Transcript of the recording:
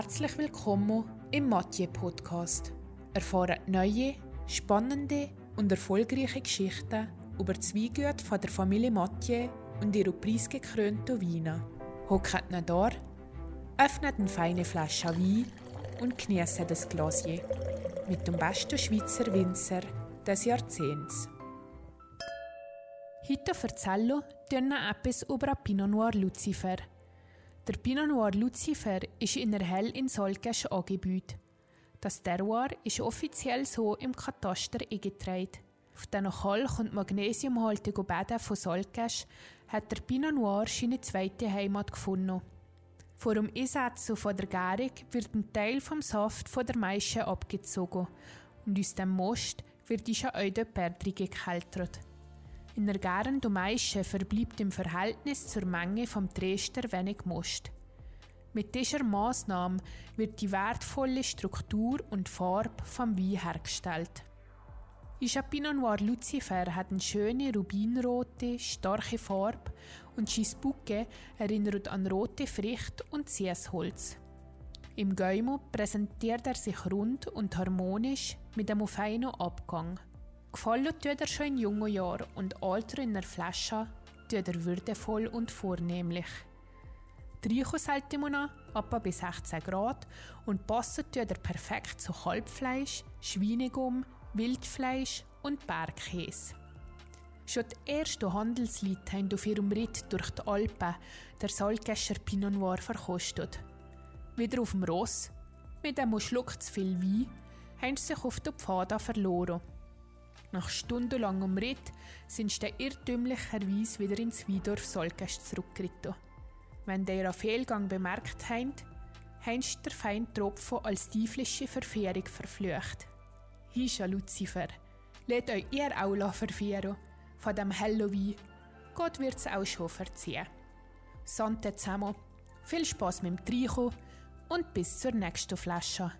Herzlich willkommen im Mathieu Podcast. Erfahren neue, spannende und erfolgreiche Geschichten über die von der Familie Mathieu und ihre preisgekrönten Weine. Hockt ihn da, öffnet eine feine Flasche Wein und genießt das Glasier mit dem besten Schweizer Winzer des Jahrzehnts. Heute erzählen wir etwas über Pinot Noir Lucifer – der Pinot Noir Lucifer ist in der Hell in Solkesch angebaut. Das Terroir ist offiziell so im Kataster eingetragen. Auf den Kalk- und magnesiumhaltigen Bäden von Solkesch hat der Pinot Noir seine zweite Heimat gefunden. Vor dem Einsetzen von der Gärung wird ein Teil vom Saft von der Maische abgezogen und aus dem Most wird die Eide Perdri gekeltert. In der gärenden Maische verbleibt im Verhältnis zur Menge vom Drescher wenig Most. Mit dieser Maßnahme wird die wertvolle Struktur und Farbe vom Wein hergestellt. Isha Pinot Noir Lucifer hat eine schöne rubinrote, starke Farbe und Bouquet erinnert an rote Früchte und Ziesholz. Im Gäumo präsentiert er sich rund und harmonisch mit einem feinen Abgang. Gefallen tut er schon in jungen Jahren und Alter in der Flasche tut er würdevoll und vornehmlich. Die an, etwa bis 16 Grad und passen tut er perfekt zu Kalbfleisch, Schweinegum, Wildfleisch und Bergkäse. Schon die ersten Handelsleute haben auf ihrem Ritt durch die Alpen der Salkescher Pinot Noir verkostet. Wieder auf dem Ross, mit einem Schluck zu viel Wein, haben sie sich auf den Pfad verloren. Nach stundenlangem Ritt sind sie irrtümlicherweise wieder ins Weidorf Solkest zurückgeritten. Wenn ihr einen Fehlgang bemerkt habt, haben sie der feine Tropfen als teuflische Verfehrung verflucht. Hischa Lucifer, lädt euch ihr auch verfehren von dem Halloween. Gott wird's auch schon verziehen. Sante zusammen, viel Spaß mit dem Tricho und bis zur nächsten Flasche.